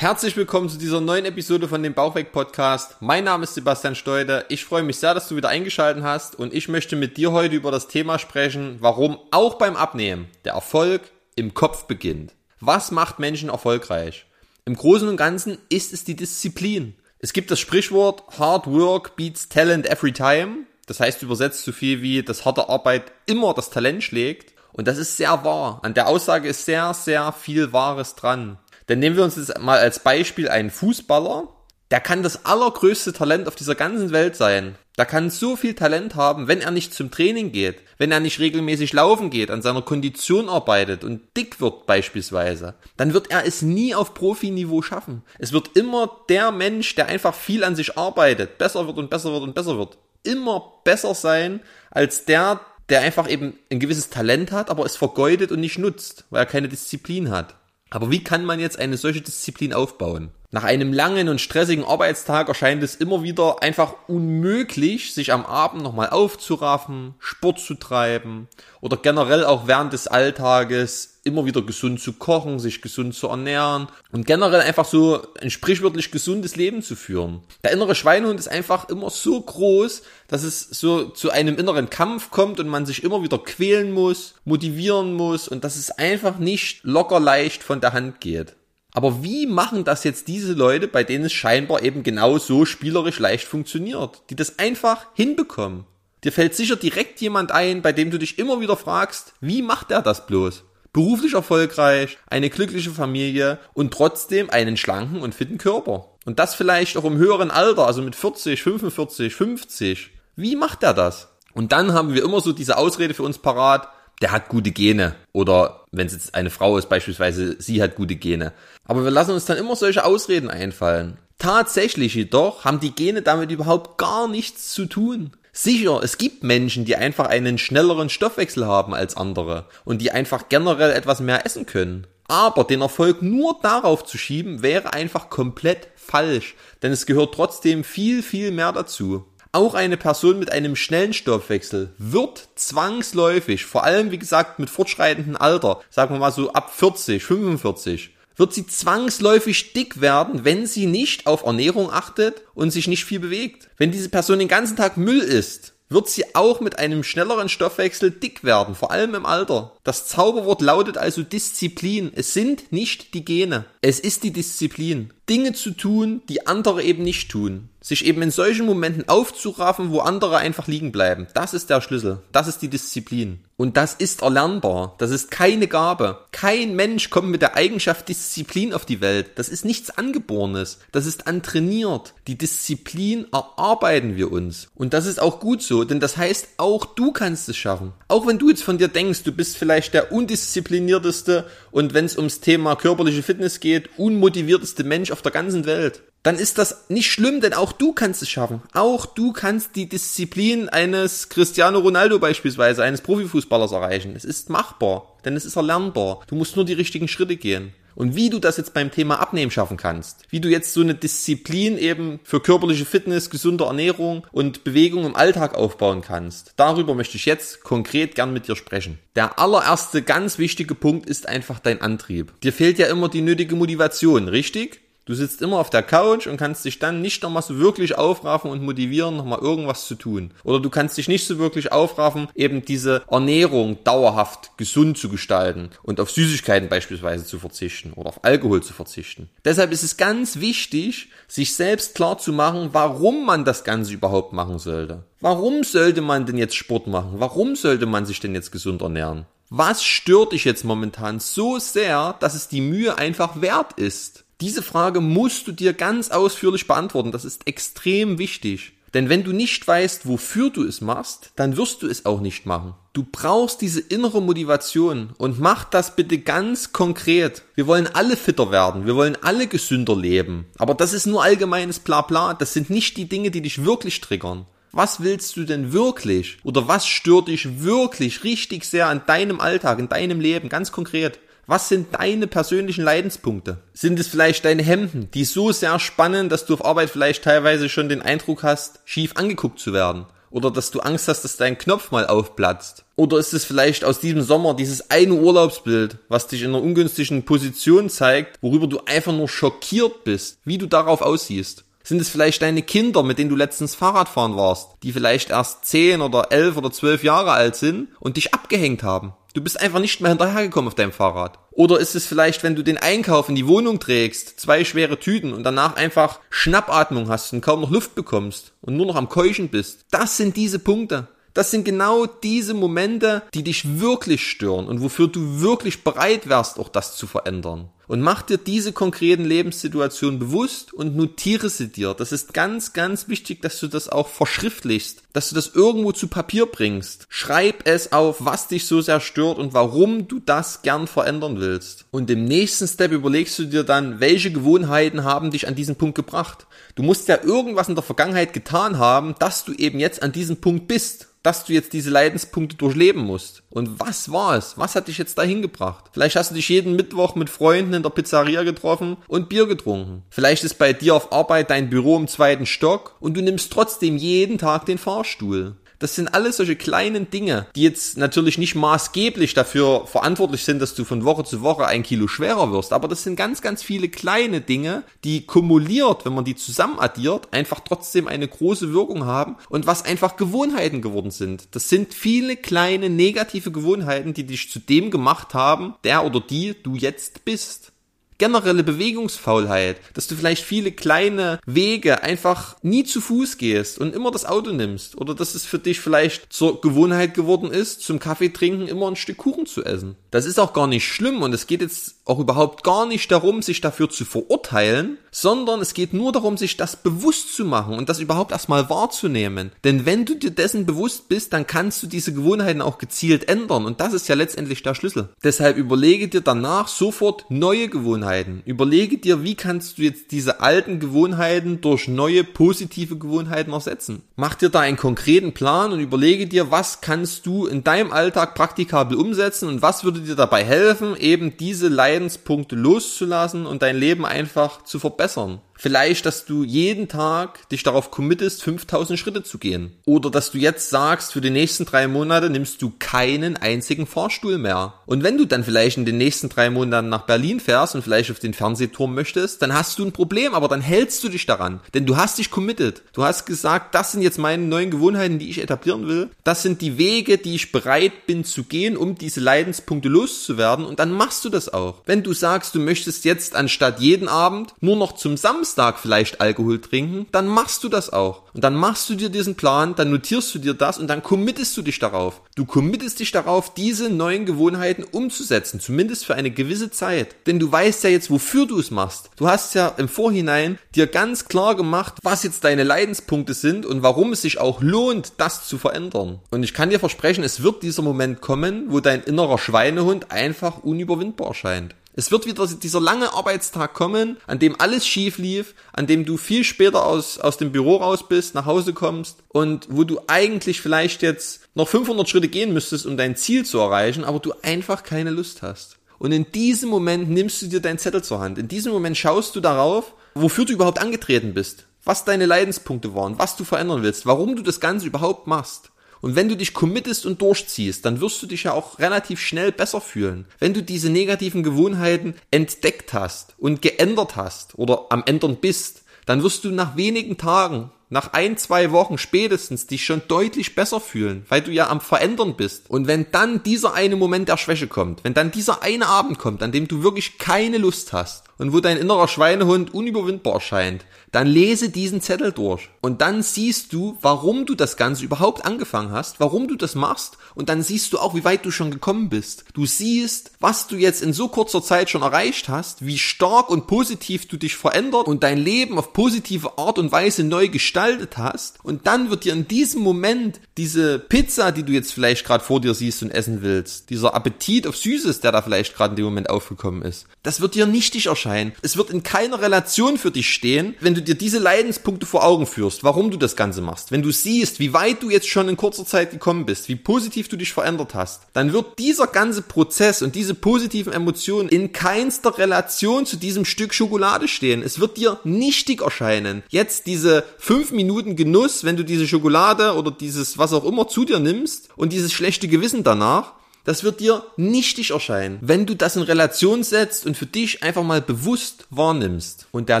Herzlich willkommen zu dieser neuen Episode von dem Bauchweg Podcast. Mein Name ist Sebastian Steuder. Ich freue mich sehr, dass du wieder eingeschaltet hast und ich möchte mit dir heute über das Thema sprechen, warum auch beim Abnehmen der Erfolg im Kopf beginnt. Was macht Menschen erfolgreich? Im Großen und Ganzen ist es die Disziplin. Es gibt das Sprichwort Hard Work beats Talent every time. Das heißt übersetzt so viel wie, dass harte Arbeit immer das Talent schlägt. Und das ist sehr wahr. An der Aussage ist sehr, sehr viel Wahres dran. Denn nehmen wir uns jetzt mal als Beispiel einen Fußballer. Der kann das allergrößte Talent auf dieser ganzen Welt sein. Der kann so viel Talent haben, wenn er nicht zum Training geht, wenn er nicht regelmäßig laufen geht, an seiner Kondition arbeitet und dick wird beispielsweise, dann wird er es nie auf Profiniveau schaffen. Es wird immer der Mensch, der einfach viel an sich arbeitet, besser wird und besser wird und besser wird, immer besser sein als der, der einfach eben ein gewisses Talent hat, aber es vergeudet und nicht nutzt, weil er keine Disziplin hat. Aber wie kann man jetzt eine solche Disziplin aufbauen? Nach einem langen und stressigen Arbeitstag erscheint es immer wieder einfach unmöglich, sich am Abend nochmal aufzuraffen, Sport zu treiben oder generell auch während des Alltages immer wieder gesund zu kochen, sich gesund zu ernähren und generell einfach so ein sprichwörtlich gesundes Leben zu führen. Der innere Schweinehund ist einfach immer so groß, dass es so zu einem inneren Kampf kommt und man sich immer wieder quälen muss, motivieren muss und dass es einfach nicht locker leicht von der Hand geht. Aber wie machen das jetzt diese Leute, bei denen es scheinbar eben genau so spielerisch leicht funktioniert, die das einfach hinbekommen? Dir fällt sicher direkt jemand ein, bei dem du dich immer wieder fragst, wie macht er das bloß? Beruflich erfolgreich, eine glückliche Familie und trotzdem einen schlanken und fitten Körper. Und das vielleicht auch im höheren Alter, also mit 40, 45, 50. Wie macht er das? Und dann haben wir immer so diese Ausrede für uns parat, der hat gute Gene. Oder wenn es jetzt eine Frau ist, beispielsweise, sie hat gute Gene. Aber wir lassen uns dann immer solche Ausreden einfallen. Tatsächlich jedoch haben die Gene damit überhaupt gar nichts zu tun. Sicher, es gibt Menschen, die einfach einen schnelleren Stoffwechsel haben als andere und die einfach generell etwas mehr essen können. Aber den Erfolg nur darauf zu schieben, wäre einfach komplett falsch, denn es gehört trotzdem viel, viel mehr dazu. Auch eine Person mit einem schnellen Stoffwechsel wird zwangsläufig, vor allem wie gesagt mit fortschreitendem Alter, sagen wir mal so ab 40, 45, wird sie zwangsläufig dick werden, wenn sie nicht auf Ernährung achtet und sich nicht viel bewegt. Wenn diese Person den ganzen Tag Müll isst, wird sie auch mit einem schnelleren Stoffwechsel dick werden, vor allem im Alter. Das Zauberwort lautet also Disziplin. Es sind nicht die Gene. Es ist die Disziplin. Dinge zu tun, die andere eben nicht tun. Sich eben in solchen Momenten aufzuraffen, wo andere einfach liegen bleiben. Das ist der Schlüssel. Das ist die Disziplin. Und das ist erlernbar. Das ist keine Gabe. Kein Mensch kommt mit der Eigenschaft Disziplin auf die Welt. Das ist nichts Angeborenes. Das ist antrainiert. Die Disziplin erarbeiten wir uns. Und das ist auch gut so, denn das heißt, auch du kannst es schaffen. Auch wenn du jetzt von dir denkst, du bist vielleicht der undisziplinierteste und wenn es ums Thema körperliche Fitness geht, unmotivierteste Mensch auf der ganzen Welt. Dann ist das nicht schlimm, denn auch du kannst es schaffen. Auch du kannst die Disziplin eines Cristiano Ronaldo beispielsweise, eines Profifußballers erreichen. Es ist machbar, denn es ist erlernbar. Du musst nur die richtigen Schritte gehen. Und wie du das jetzt beim Thema Abnehmen schaffen kannst, wie du jetzt so eine Disziplin eben für körperliche Fitness, gesunde Ernährung und Bewegung im Alltag aufbauen kannst, darüber möchte ich jetzt konkret gern mit dir sprechen. Der allererste ganz wichtige Punkt ist einfach dein Antrieb. Dir fehlt ja immer die nötige Motivation, richtig? Du sitzt immer auf der Couch und kannst dich dann nicht nochmal so wirklich aufraffen und motivieren, nochmal irgendwas zu tun. Oder du kannst dich nicht so wirklich aufraffen, eben diese Ernährung dauerhaft gesund zu gestalten und auf Süßigkeiten beispielsweise zu verzichten oder auf Alkohol zu verzichten. Deshalb ist es ganz wichtig, sich selbst klar zu machen, warum man das Ganze überhaupt machen sollte. Warum sollte man denn jetzt Sport machen? Warum sollte man sich denn jetzt gesund ernähren? Was stört dich jetzt momentan so sehr, dass es die Mühe einfach wert ist? Diese Frage musst du dir ganz ausführlich beantworten. Das ist extrem wichtig. Denn wenn du nicht weißt, wofür du es machst, dann wirst du es auch nicht machen. Du brauchst diese innere Motivation und mach das bitte ganz konkret. Wir wollen alle fitter werden, wir wollen alle gesünder leben. Aber das ist nur allgemeines Blabla, das sind nicht die Dinge, die dich wirklich triggern. Was willst du denn wirklich? Oder was stört dich wirklich richtig sehr an deinem Alltag, in deinem Leben, ganz konkret? Was sind deine persönlichen Leidenspunkte? Sind es vielleicht deine Hemden, die so sehr spannen, dass du auf Arbeit vielleicht teilweise schon den Eindruck hast, schief angeguckt zu werden? Oder dass du Angst hast, dass dein Knopf mal aufplatzt? Oder ist es vielleicht aus diesem Sommer dieses eine Urlaubsbild, was dich in einer ungünstigen Position zeigt, worüber du einfach nur schockiert bist, wie du darauf aussiehst? Sind es vielleicht deine Kinder, mit denen du letztens Fahrradfahren warst, die vielleicht erst 10 oder 11 oder 12 Jahre alt sind und dich abgehängt haben? Du bist einfach nicht mehr hinterhergekommen auf deinem Fahrrad. Oder ist es vielleicht, wenn du den Einkauf in die Wohnung trägst, zwei schwere Tüten und danach einfach Schnappatmung hast und kaum noch Luft bekommst und nur noch am Keuchen bist? Das sind diese Punkte. Das sind genau diese Momente, die dich wirklich stören und wofür du wirklich bereit wärst, auch das zu verändern. Und mach dir diese konkreten Lebenssituationen bewusst und notiere sie dir. Das ist ganz, ganz wichtig, dass du das auch verschriftlichst, dass du das irgendwo zu Papier bringst. Schreib es auf, was dich so sehr stört und warum du das gern verändern willst. Und im nächsten Step überlegst du dir dann, welche Gewohnheiten haben dich an diesen Punkt gebracht. Du musst ja irgendwas in der Vergangenheit getan haben, dass du eben jetzt an diesem Punkt bist dass du jetzt diese Leidenspunkte durchleben musst. Und was war es? Was hat dich jetzt dahin gebracht? Vielleicht hast du dich jeden Mittwoch mit Freunden in der Pizzeria getroffen und Bier getrunken. Vielleicht ist bei dir auf Arbeit dein Büro im zweiten Stock und du nimmst trotzdem jeden Tag den Fahrstuhl. Das sind alles solche kleinen Dinge, die jetzt natürlich nicht maßgeblich dafür verantwortlich sind, dass du von Woche zu Woche ein Kilo schwerer wirst. Aber das sind ganz, ganz viele kleine Dinge, die kumuliert, wenn man die zusammen addiert, einfach trotzdem eine große Wirkung haben und was einfach Gewohnheiten geworden sind. Das sind viele kleine negative Gewohnheiten, die dich zu dem gemacht haben, der oder die du jetzt bist generelle Bewegungsfaulheit, dass du vielleicht viele kleine Wege einfach nie zu Fuß gehst und immer das Auto nimmst oder dass es für dich vielleicht zur Gewohnheit geworden ist, zum Kaffee trinken immer ein Stück Kuchen zu essen. Das ist auch gar nicht schlimm und es geht jetzt auch überhaupt gar nicht darum, sich dafür zu verurteilen, sondern es geht nur darum, sich das bewusst zu machen und das überhaupt erstmal wahrzunehmen. Denn wenn du dir dessen bewusst bist, dann kannst du diese Gewohnheiten auch gezielt ändern und das ist ja letztendlich der Schlüssel. Deshalb überlege dir danach sofort neue Gewohnheiten. Überlege dir, wie kannst du jetzt diese alten Gewohnheiten durch neue positive Gewohnheiten ersetzen. Mach dir da einen konkreten Plan und überlege dir, was kannst du in deinem Alltag praktikabel umsetzen und was würde dir dabei helfen, eben diese Leidenspunkte loszulassen und dein Leben einfach zu verbessern. Vielleicht, dass du jeden Tag dich darauf committest, 5000 Schritte zu gehen. Oder dass du jetzt sagst, für die nächsten drei Monate nimmst du keinen einzigen Fahrstuhl mehr. Und wenn du dann vielleicht in den nächsten drei Monaten nach Berlin fährst und vielleicht auf den Fernsehturm möchtest, dann hast du ein Problem, aber dann hältst du dich daran. Denn du hast dich committed. Du hast gesagt, das sind jetzt meine neuen Gewohnheiten, die ich etablieren will. Das sind die Wege, die ich bereit bin zu gehen, um diese Leidenspunkte loszuwerden. Und dann machst du das auch. Wenn du sagst, du möchtest jetzt anstatt jeden Abend nur noch zum Samstag Samstag vielleicht Alkohol trinken, dann machst du das auch. Und dann machst du dir diesen Plan, dann notierst du dir das und dann committest du dich darauf. Du committest dich darauf, diese neuen Gewohnheiten umzusetzen, zumindest für eine gewisse Zeit. Denn du weißt ja jetzt, wofür du es machst. Du hast ja im Vorhinein dir ganz klar gemacht, was jetzt deine Leidenspunkte sind und warum es sich auch lohnt, das zu verändern. Und ich kann dir versprechen, es wird dieser Moment kommen, wo dein innerer Schweinehund einfach unüberwindbar scheint. Es wird wieder dieser lange Arbeitstag kommen, an dem alles schief lief, an dem du viel später aus, aus dem Büro raus bist, nach Hause kommst und wo du eigentlich vielleicht jetzt noch 500 Schritte gehen müsstest, um dein Ziel zu erreichen, aber du einfach keine Lust hast. Und in diesem Moment nimmst du dir deinen Zettel zur Hand. In diesem Moment schaust du darauf, wofür du überhaupt angetreten bist, was deine Leidenspunkte waren, was du verändern willst, warum du das Ganze überhaupt machst. Und wenn du dich committest und durchziehst, dann wirst du dich ja auch relativ schnell besser fühlen. Wenn du diese negativen Gewohnheiten entdeckt hast und geändert hast oder am Ändern bist, dann wirst du nach wenigen Tagen, nach ein, zwei Wochen spätestens dich schon deutlich besser fühlen, weil du ja am Verändern bist. Und wenn dann dieser eine Moment der Schwäche kommt, wenn dann dieser eine Abend kommt, an dem du wirklich keine Lust hast und wo dein innerer Schweinehund unüberwindbar erscheint, dann lese diesen Zettel durch. Und dann siehst du, warum du das Ganze überhaupt angefangen hast, warum du das machst. Und dann siehst du auch, wie weit du schon gekommen bist. Du siehst, was du jetzt in so kurzer Zeit schon erreicht hast, wie stark und positiv du dich verändert und dein Leben auf positive Art und Weise neu gestaltet hast. Und dann wird dir in diesem Moment diese Pizza, die du jetzt vielleicht gerade vor dir siehst und essen willst, dieser Appetit auf Süßes, der da vielleicht gerade in dem Moment aufgekommen ist, das wird dir nichtig erscheinen erscheinen. Es wird in keiner Relation für dich stehen, wenn du dir diese Leidenspunkte vor Augen führst, warum du das Ganze machst. Wenn du siehst, wie weit du jetzt schon in kurzer Zeit gekommen bist, wie positiv du dich verändert hast, dann wird dieser ganze Prozess und diese positiven Emotionen in keinster Relation zu diesem Stück Schokolade stehen. Es wird dir nichtig erscheinen. Jetzt diese fünf Minuten Genuss, wenn du diese Schokolade oder dieses was auch immer zu dir nimmst und dieses schlechte Gewissen danach, das wird dir nichtig erscheinen, wenn du das in Relation setzt und für dich einfach mal bewusst wahrnimmst. Und der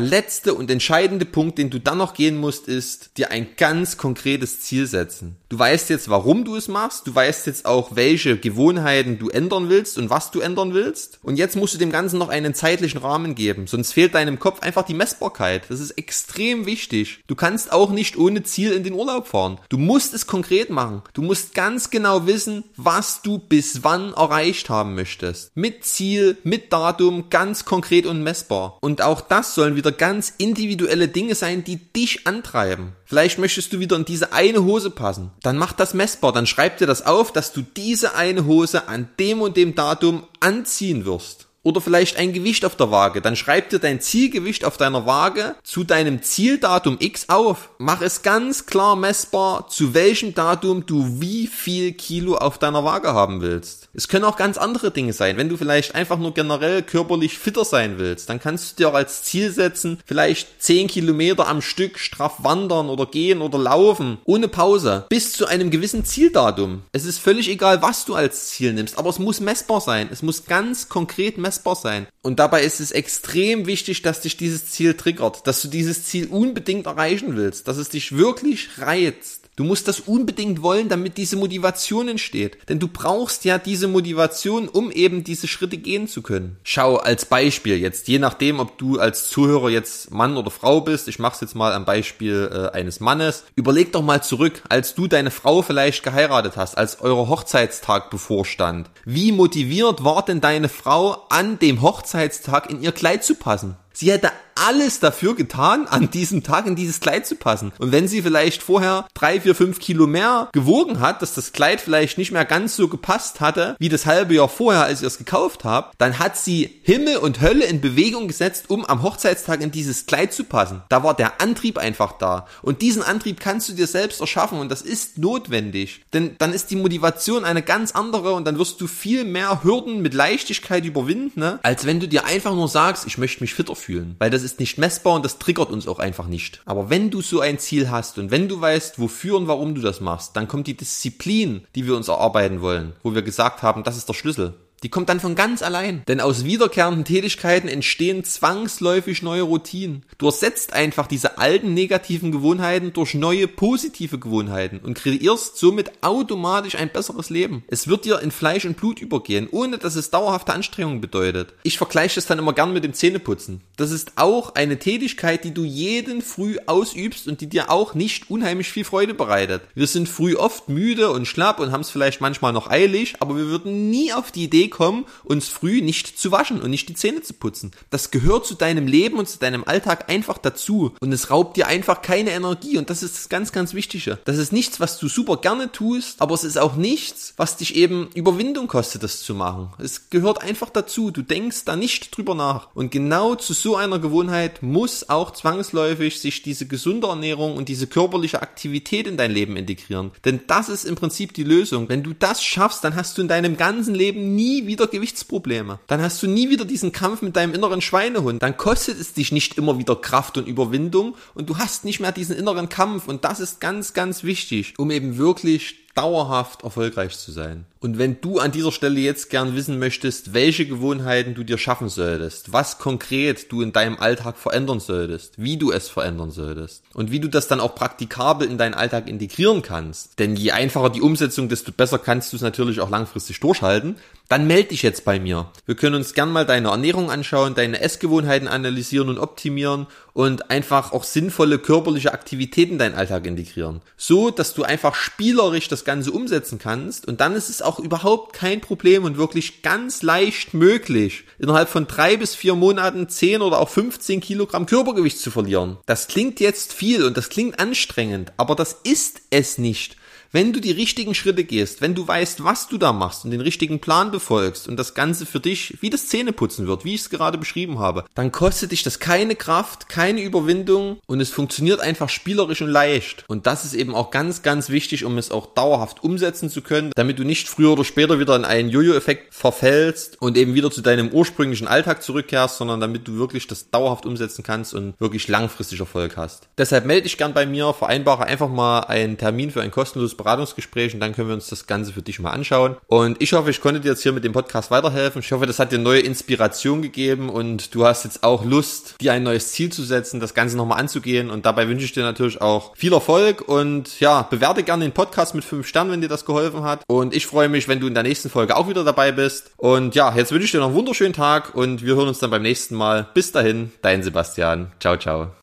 letzte und entscheidende Punkt, den du dann noch gehen musst, ist dir ein ganz konkretes Ziel setzen. Du weißt jetzt, warum du es machst, du weißt jetzt auch, welche Gewohnheiten du ändern willst und was du ändern willst. Und jetzt musst du dem Ganzen noch einen zeitlichen Rahmen geben, sonst fehlt deinem Kopf einfach die Messbarkeit. Das ist extrem wichtig. Du kannst auch nicht ohne Ziel in den Urlaub fahren. Du musst es konkret machen. Du musst ganz genau wissen, was du bis bis wann erreicht haben möchtest. Mit Ziel, mit Datum, ganz konkret und messbar. Und auch das sollen wieder ganz individuelle Dinge sein, die dich antreiben. Vielleicht möchtest du wieder in diese eine Hose passen. Dann mach das messbar. Dann schreib dir das auf, dass du diese eine Hose an dem und dem Datum anziehen wirst oder vielleicht ein Gewicht auf der Waage. Dann schreib dir dein Zielgewicht auf deiner Waage zu deinem Zieldatum X auf. Mach es ganz klar messbar, zu welchem Datum du wie viel Kilo auf deiner Waage haben willst. Es können auch ganz andere Dinge sein. Wenn du vielleicht einfach nur generell körperlich fitter sein willst, dann kannst du dir auch als Ziel setzen, vielleicht 10 Kilometer am Stück straff wandern oder gehen oder laufen, ohne Pause, bis zu einem gewissen Zieldatum. Es ist völlig egal, was du als Ziel nimmst, aber es muss messbar sein. Es muss ganz konkret messbar messbar sein. Und dabei ist es extrem wichtig, dass dich dieses Ziel triggert, dass du dieses Ziel unbedingt erreichen willst, dass es dich wirklich reizt. Du musst das unbedingt wollen, damit diese Motivation entsteht. Denn du brauchst ja diese Motivation, um eben diese Schritte gehen zu können. Schau als Beispiel jetzt, je nachdem, ob du als Zuhörer jetzt Mann oder Frau bist, ich mache es jetzt mal am Beispiel äh, eines Mannes, überleg doch mal zurück, als du deine Frau vielleicht geheiratet hast, als euer Hochzeitstag bevorstand. Wie motiviert war denn deine Frau an dem Hochzeitstag in ihr Kleid zu passen? Sie hätte alles dafür getan, an diesem Tag in dieses Kleid zu passen. Und wenn sie vielleicht vorher drei, vier, fünf Kilo mehr gewogen hat, dass das Kleid vielleicht nicht mehr ganz so gepasst hatte, wie das halbe Jahr vorher, als ihr es gekauft habt, dann hat sie Himmel und Hölle in Bewegung gesetzt, um am Hochzeitstag in dieses Kleid zu passen. Da war der Antrieb einfach da. Und diesen Antrieb kannst du dir selbst erschaffen und das ist notwendig. Denn dann ist die Motivation eine ganz andere und dann wirst du viel mehr Hürden mit Leichtigkeit überwinden, ne? als wenn du dir einfach nur sagst, ich möchte mich fitter fühlen. Weil das ist nicht messbar und das triggert uns auch einfach nicht. Aber wenn du so ein Ziel hast und wenn du weißt, wofür und warum du das machst, dann kommt die Disziplin, die wir uns erarbeiten wollen, wo wir gesagt haben, das ist der Schlüssel. Die kommt dann von ganz allein. Denn aus wiederkehrenden Tätigkeiten entstehen zwangsläufig neue Routinen. Du ersetzt einfach diese alten negativen Gewohnheiten durch neue positive Gewohnheiten und kreierst somit automatisch ein besseres Leben. Es wird dir in Fleisch und Blut übergehen, ohne dass es dauerhafte Anstrengungen bedeutet. Ich vergleiche das dann immer gern mit dem Zähneputzen. Das ist auch eine Tätigkeit, die du jeden früh ausübst und die dir auch nicht unheimlich viel Freude bereitet. Wir sind früh oft müde und schlapp und haben es vielleicht manchmal noch eilig, aber wir würden nie auf die Idee kommen, uns früh nicht zu waschen und nicht die Zähne zu putzen. Das gehört zu deinem Leben und zu deinem Alltag einfach dazu. Und es raubt dir einfach keine Energie. Und das ist das ganz, ganz Wichtige. Das ist nichts, was du super gerne tust, aber es ist auch nichts, was dich eben Überwindung kostet, das zu machen. Es gehört einfach dazu. Du denkst da nicht drüber nach. Und genau zu so einer Gewohnheit muss auch zwangsläufig sich diese gesunde Ernährung und diese körperliche Aktivität in dein Leben integrieren. Denn das ist im Prinzip die Lösung. Wenn du das schaffst, dann hast du in deinem ganzen Leben nie wieder Gewichtsprobleme. Dann hast du nie wieder diesen Kampf mit deinem inneren Schweinehund. Dann kostet es dich nicht immer wieder Kraft und Überwindung und du hast nicht mehr diesen inneren Kampf und das ist ganz, ganz wichtig, um eben wirklich dauerhaft erfolgreich zu sein. Und wenn du an dieser Stelle jetzt gern wissen möchtest, welche Gewohnheiten du dir schaffen solltest, was konkret du in deinem Alltag verändern solltest, wie du es verändern solltest und wie du das dann auch praktikabel in deinen Alltag integrieren kannst, denn je einfacher die Umsetzung, desto besser kannst du es natürlich auch langfristig durchhalten, dann melde dich jetzt bei mir. Wir können uns gern mal deine Ernährung anschauen, deine Essgewohnheiten analysieren und optimieren und einfach auch sinnvolle körperliche Aktivitäten in deinen Alltag integrieren. So, dass du einfach spielerisch das Ganze umsetzen kannst und dann ist es auch überhaupt kein Problem und wirklich ganz leicht möglich, innerhalb von drei bis vier Monaten 10 oder auch 15 Kilogramm Körpergewicht zu verlieren. Das klingt jetzt viel und das klingt anstrengend, aber das ist es nicht. Wenn du die richtigen Schritte gehst, wenn du weißt, was du da machst und den richtigen Plan befolgst und das Ganze für dich wie das Zähneputzen wird, wie ich es gerade beschrieben habe, dann kostet dich das keine Kraft, keine Überwindung und es funktioniert einfach spielerisch und leicht. Und das ist eben auch ganz, ganz wichtig, um es auch dauerhaft umsetzen zu können, damit du nicht früher oder später wieder in einen Jojo-Effekt verfällst und eben wieder zu deinem ursprünglichen Alltag zurückkehrst, sondern damit du wirklich das dauerhaft umsetzen kannst und wirklich langfristig Erfolg hast. Deshalb melde dich gern bei mir, vereinbare einfach mal einen Termin für ein kostenloses Beratungsgespräch und dann können wir uns das Ganze für dich mal anschauen. Und ich hoffe, ich konnte dir jetzt hier mit dem Podcast weiterhelfen. Ich hoffe, das hat dir neue Inspiration gegeben und du hast jetzt auch Lust, dir ein neues Ziel zu setzen, das Ganze nochmal anzugehen. Und dabei wünsche ich dir natürlich auch viel Erfolg und ja, bewerte gerne den Podcast mit 5 Sternen, wenn dir das geholfen hat. Und ich freue mich, wenn du in der nächsten Folge auch wieder dabei bist. Und ja, jetzt wünsche ich dir noch einen wunderschönen Tag und wir hören uns dann beim nächsten Mal. Bis dahin, dein Sebastian. Ciao, ciao.